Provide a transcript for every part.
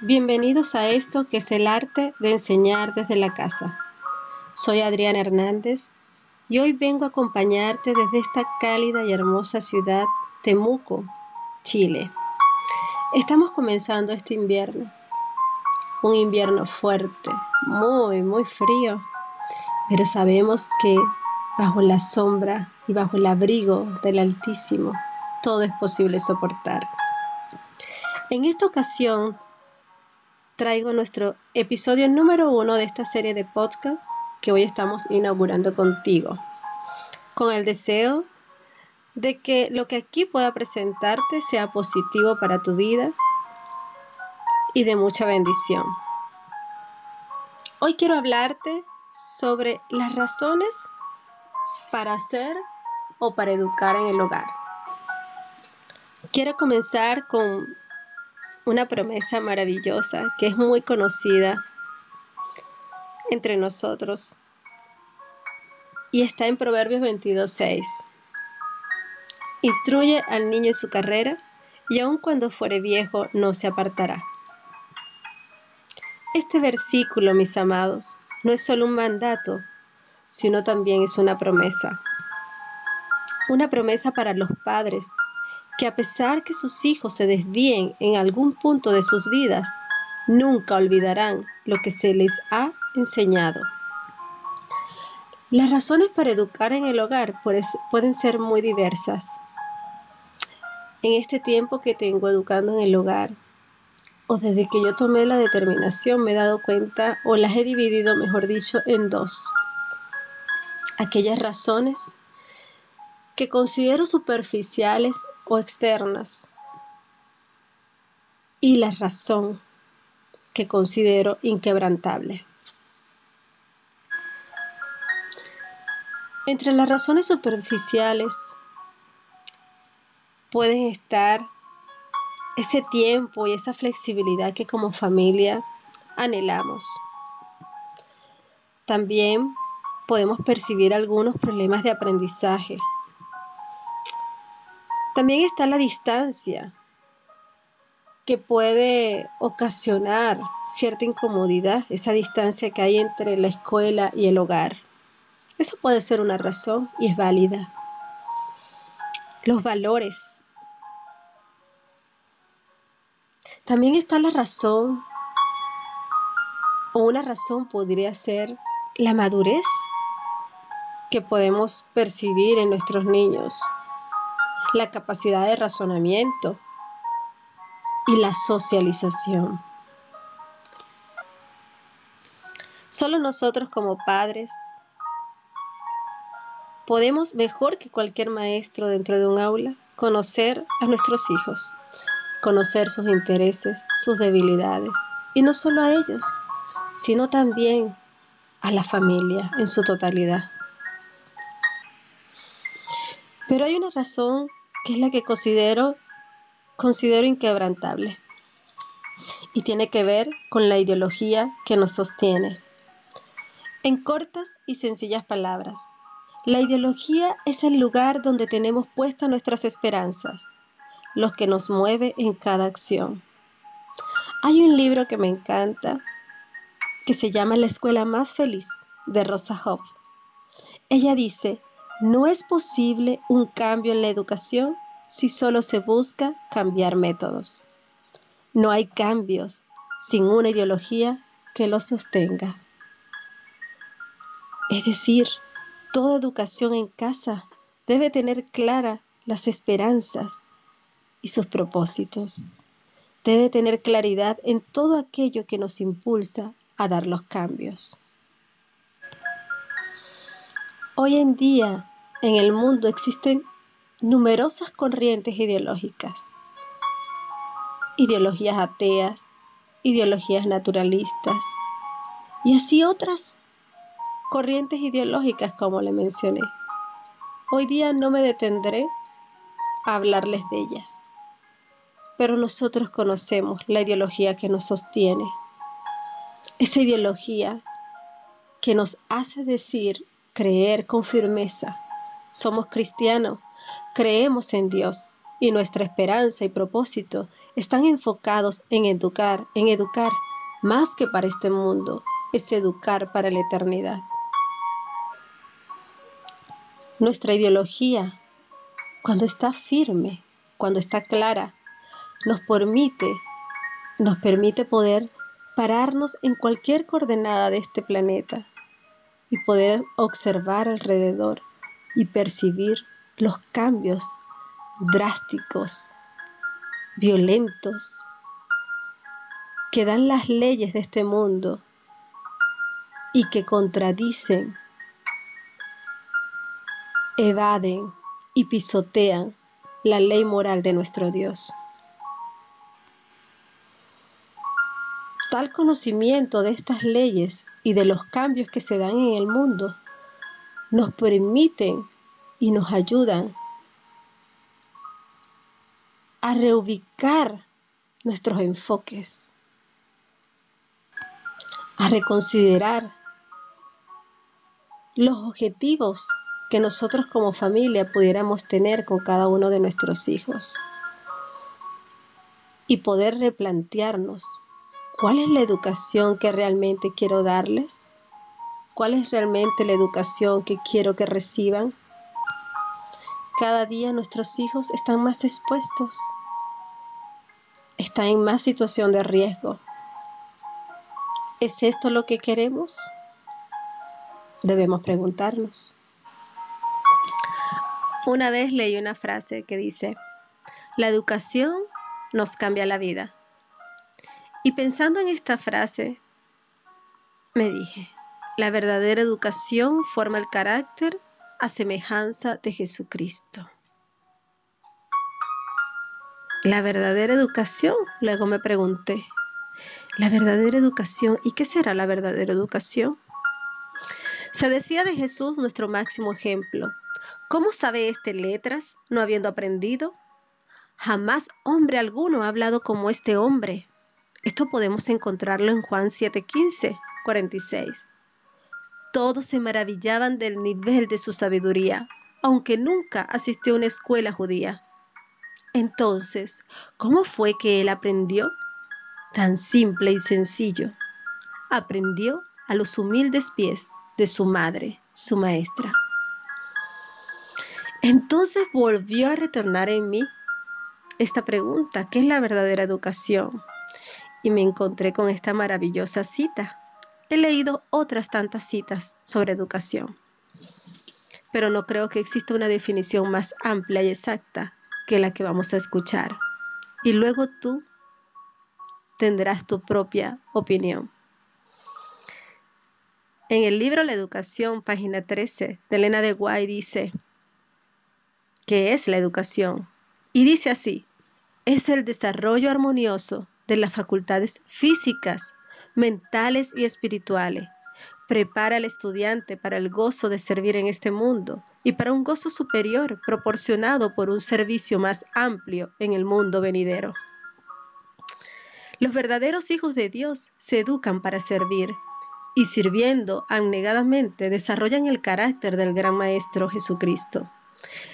bienvenidos a esto que es el arte de enseñar desde la casa. Soy Adriana Hernández y hoy vengo a acompañarte desde esta cálida y hermosa ciudad, Temuco, Chile. Estamos comenzando este invierno, un invierno fuerte, muy, muy frío, pero sabemos que bajo la sombra y bajo el abrigo del Altísimo, todo es posible soportar. En esta ocasión traigo nuestro episodio número uno de esta serie de podcast que hoy estamos inaugurando contigo, con el deseo de que lo que aquí pueda presentarte sea positivo para tu vida y de mucha bendición. Hoy quiero hablarte sobre las razones para hacer o para educar en el hogar. Quiero comenzar con una promesa maravillosa que es muy conocida entre nosotros y está en Proverbios 22.6. Instruye al niño en su carrera y aun cuando fuere viejo no se apartará. Este versículo, mis amados, no es solo un mandato, sino también es una promesa. Una promesa para los padres que a pesar que sus hijos se desvíen en algún punto de sus vidas, nunca olvidarán lo que se les ha enseñado. Las razones para educar en el hogar pueden ser muy diversas. En este tiempo que tengo educando en el hogar, o desde que yo tomé la determinación, me he dado cuenta, o las he dividido, mejor dicho, en dos. Aquellas razones que considero superficiales o externas y la razón que considero inquebrantable. Entre las razones superficiales pueden estar ese tiempo y esa flexibilidad que como familia anhelamos. También podemos percibir algunos problemas de aprendizaje también está la distancia, que puede ocasionar cierta incomodidad, esa distancia que hay entre la escuela y el hogar. Eso puede ser una razón y es válida. Los valores. También está la razón, o una razón podría ser la madurez que podemos percibir en nuestros niños la capacidad de razonamiento y la socialización. Solo nosotros como padres podemos, mejor que cualquier maestro dentro de un aula, conocer a nuestros hijos, conocer sus intereses, sus debilidades, y no solo a ellos, sino también a la familia en su totalidad. Pero hay una razón que es la que considero, considero inquebrantable y tiene que ver con la ideología que nos sostiene. En cortas y sencillas palabras, la ideología es el lugar donde tenemos puestas nuestras esperanzas, lo que nos mueve en cada acción. Hay un libro que me encanta que se llama La escuela más feliz de Rosa Hope. Ella dice, no es posible un cambio en la educación si solo se busca cambiar métodos. No hay cambios sin una ideología que los sostenga. Es decir, toda educación en casa debe tener claras las esperanzas y sus propósitos. Debe tener claridad en todo aquello que nos impulsa a dar los cambios. Hoy en día en el mundo existen numerosas corrientes ideológicas, ideologías ateas, ideologías naturalistas y así otras corrientes ideológicas como le mencioné. Hoy día no me detendré a hablarles de ellas, pero nosotros conocemos la ideología que nos sostiene, esa ideología que nos hace decir creer con firmeza. Somos cristianos, creemos en Dios, y nuestra esperanza y propósito están enfocados en educar, en educar, más que para este mundo, es educar para la eternidad. Nuestra ideología, cuando está firme, cuando está clara, nos permite, nos permite poder pararnos en cualquier coordenada de este planeta y poder observar alrededor y percibir los cambios drásticos, violentos, que dan las leyes de este mundo y que contradicen, evaden y pisotean la ley moral de nuestro Dios. Tal conocimiento de estas leyes y de los cambios que se dan en el mundo nos permiten y nos ayudan a reubicar nuestros enfoques, a reconsiderar los objetivos que nosotros como familia pudiéramos tener con cada uno de nuestros hijos y poder replantearnos cuál es la educación que realmente quiero darles, cuál es realmente la educación que quiero que reciban. Cada día nuestros hijos están más expuestos, están en más situación de riesgo. ¿Es esto lo que queremos? Debemos preguntarnos. Una vez leí una frase que dice, la educación nos cambia la vida. Y pensando en esta frase, me dije, la verdadera educación forma el carácter a semejanza de Jesucristo. La verdadera educación, luego me pregunté, la verdadera educación, ¿y qué será la verdadera educación? Se decía de Jesús nuestro máximo ejemplo. ¿Cómo sabe este letras, no habiendo aprendido? Jamás hombre alguno ha hablado como este hombre. Esto podemos encontrarlo en Juan 7:15, 46. Todos se maravillaban del nivel de su sabiduría, aunque nunca asistió a una escuela judía. Entonces, ¿cómo fue que él aprendió? Tan simple y sencillo. Aprendió a los humildes pies de su madre, su maestra. Entonces volvió a retornar en mí esta pregunta, ¿qué es la verdadera educación? y me encontré con esta maravillosa cita. He leído otras tantas citas sobre educación, pero no creo que exista una definición más amplia y exacta que la que vamos a escuchar. Y luego tú tendrás tu propia opinión. En el libro La Educación, página 13, de Elena de Guay dice, ¿qué es la educación? Y dice así, es el desarrollo armonioso de las facultades físicas, mentales y espirituales. Prepara al estudiante para el gozo de servir en este mundo y para un gozo superior proporcionado por un servicio más amplio en el mundo venidero. Los verdaderos hijos de Dios se educan para servir y sirviendo abnegadamente desarrollan el carácter del gran Maestro Jesucristo.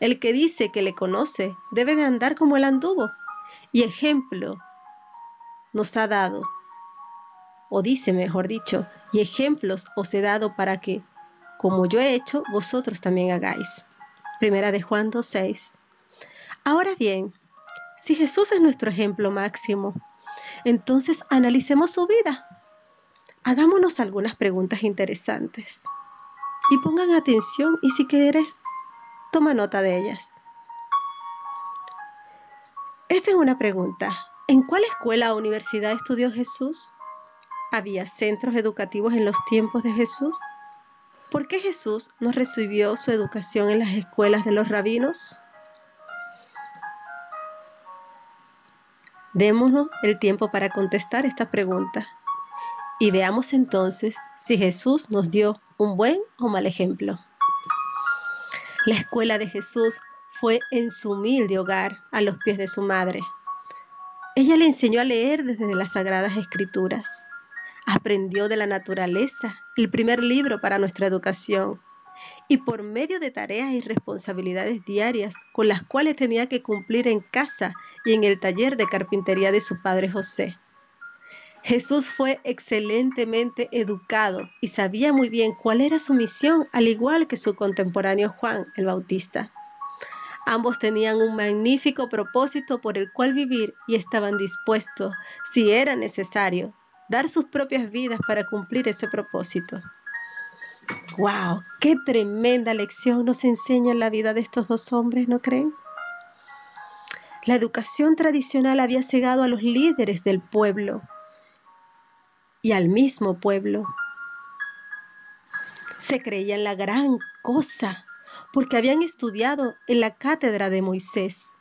El que dice que le conoce debe de andar como el anduvo y ejemplo nos ha dado, o dice mejor dicho, y ejemplos os he dado para que, como yo he hecho, vosotros también hagáis. Primera de Juan 2.6. Ahora bien, si Jesús es nuestro ejemplo máximo, entonces analicemos su vida. Hagámonos algunas preguntas interesantes. Y pongan atención y si quieres, toma nota de ellas. Esta es una pregunta. ¿En cuál escuela o universidad estudió Jesús? ¿Había centros educativos en los tiempos de Jesús? ¿Por qué Jesús no recibió su educación en las escuelas de los rabinos? Démonos el tiempo para contestar esta pregunta y veamos entonces si Jesús nos dio un buen o mal ejemplo. La escuela de Jesús fue en su humilde hogar a los pies de su madre. Ella le enseñó a leer desde las Sagradas Escrituras. Aprendió de la naturaleza, el primer libro para nuestra educación. y por medio de tareas y responsabilidades diarias con las cuales tenía que cumplir en casa y en el taller de carpintería de su padre José. Jesús fue excelentemente educado y sabía muy bien cuál era su misión, al igual que su contemporáneo Juan el Bautista. Ambos tenían un magnífico propósito por el cual vivir y estaban dispuestos, si era necesario, dar sus propias vidas para cumplir ese propósito. ¡Wow! ¡Qué tremenda lección nos enseña la vida de estos dos hombres, ¿no creen? La educación tradicional había cegado a los líderes del pueblo y al mismo pueblo. Se creían la gran cosa porque habían estudiado en la cátedra de Moisés.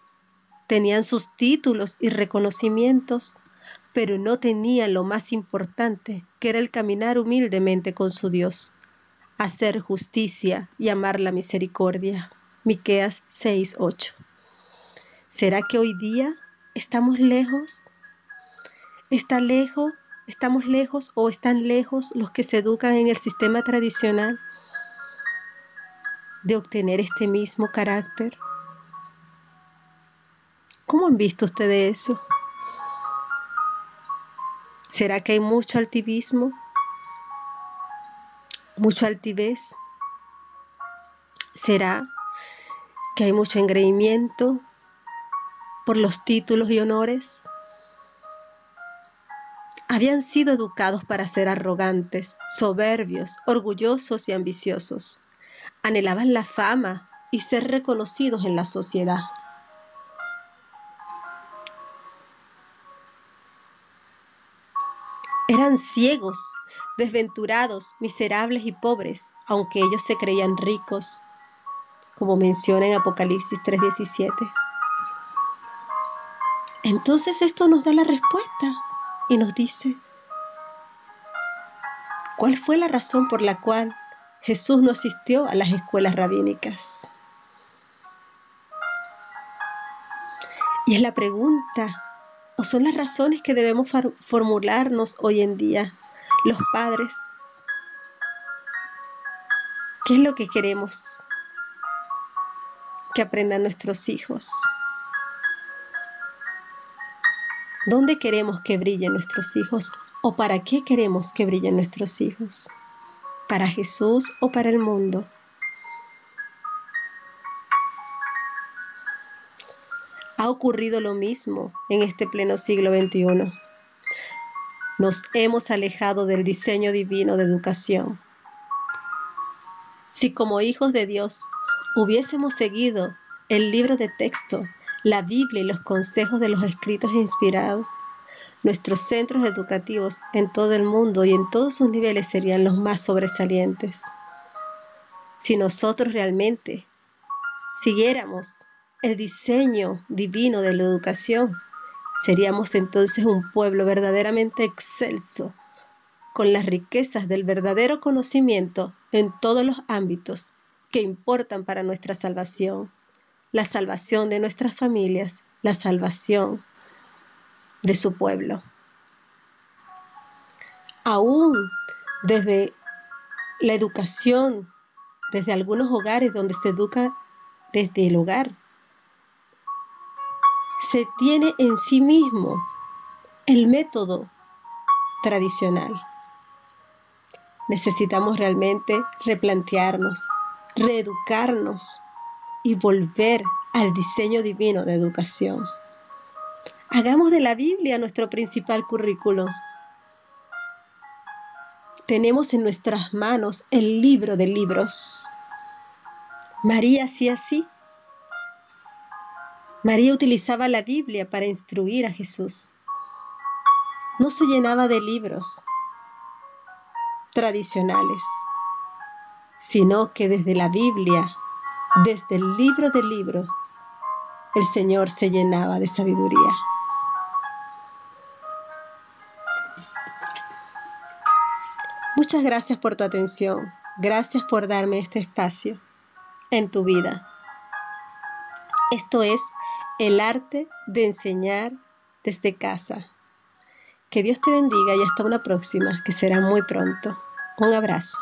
Tenían sus títulos y reconocimientos, pero no tenían lo más importante, que era el caminar humildemente con su Dios, hacer justicia y amar la misericordia. Miqueas 6:8. ¿Será que hoy día estamos lejos? ¿Está lejos? ¿Estamos lejos o están lejos los que se educan en el sistema tradicional de obtener este mismo carácter? ¿Cómo han visto ustedes eso? ¿Será que hay mucho altivismo? ¿Mucho altivez? ¿Será que hay mucho engreimiento por los títulos y honores? Habían sido educados para ser arrogantes, soberbios, orgullosos y ambiciosos. Anhelaban la fama y ser reconocidos en la sociedad. Eran ciegos, desventurados, miserables y pobres, aunque ellos se creían ricos, como menciona en Apocalipsis 3:17. Entonces esto nos da la respuesta y nos dice, ¿cuál fue la razón por la cual Jesús no asistió a las escuelas rabínicas? Y es la pregunta o son las razones que debemos formularnos hoy en día los padres. ¿Qué es lo que queremos que aprendan nuestros hijos? ¿Dónde queremos que brillen nuestros hijos? ¿O para qué queremos que brillen nuestros hijos? ¿Para Jesús o para el mundo? Ha ocurrido lo mismo en este pleno siglo XXI. Nos hemos alejado del diseño divino de educación. Si como hijos de Dios hubiésemos seguido el libro de texto, la Biblia y los consejos de los escritos inspirados, nuestros centros educativos en todo el mundo y en todos sus niveles serían los más sobresalientes. Si nosotros realmente siguiéramos el diseño divino de la educación, seríamos entonces un pueblo verdaderamente excelso, con las riquezas del verdadero conocimiento en todos los ámbitos que importan para nuestra salvación, la salvación de nuestras familias, la salvación de su pueblo. Aún desde la educación, desde algunos hogares donde se educa desde el hogar, se tiene en sí mismo el método tradicional. Necesitamos realmente replantearnos, reeducarnos y volver al diseño divino de educación. Hagamos de la Biblia nuestro principal currículo. Tenemos en nuestras manos el libro de libros. María hacía así María utilizaba la Biblia para instruir a Jesús. No se llenaba de libros tradicionales, sino que desde la Biblia, desde el libro de libro, el Señor se llenaba de sabiduría. Muchas gracias por tu atención. Gracias por darme este espacio en tu vida. Esto es el arte de enseñar desde casa. Que Dios te bendiga y hasta una próxima, que será muy pronto. Un abrazo.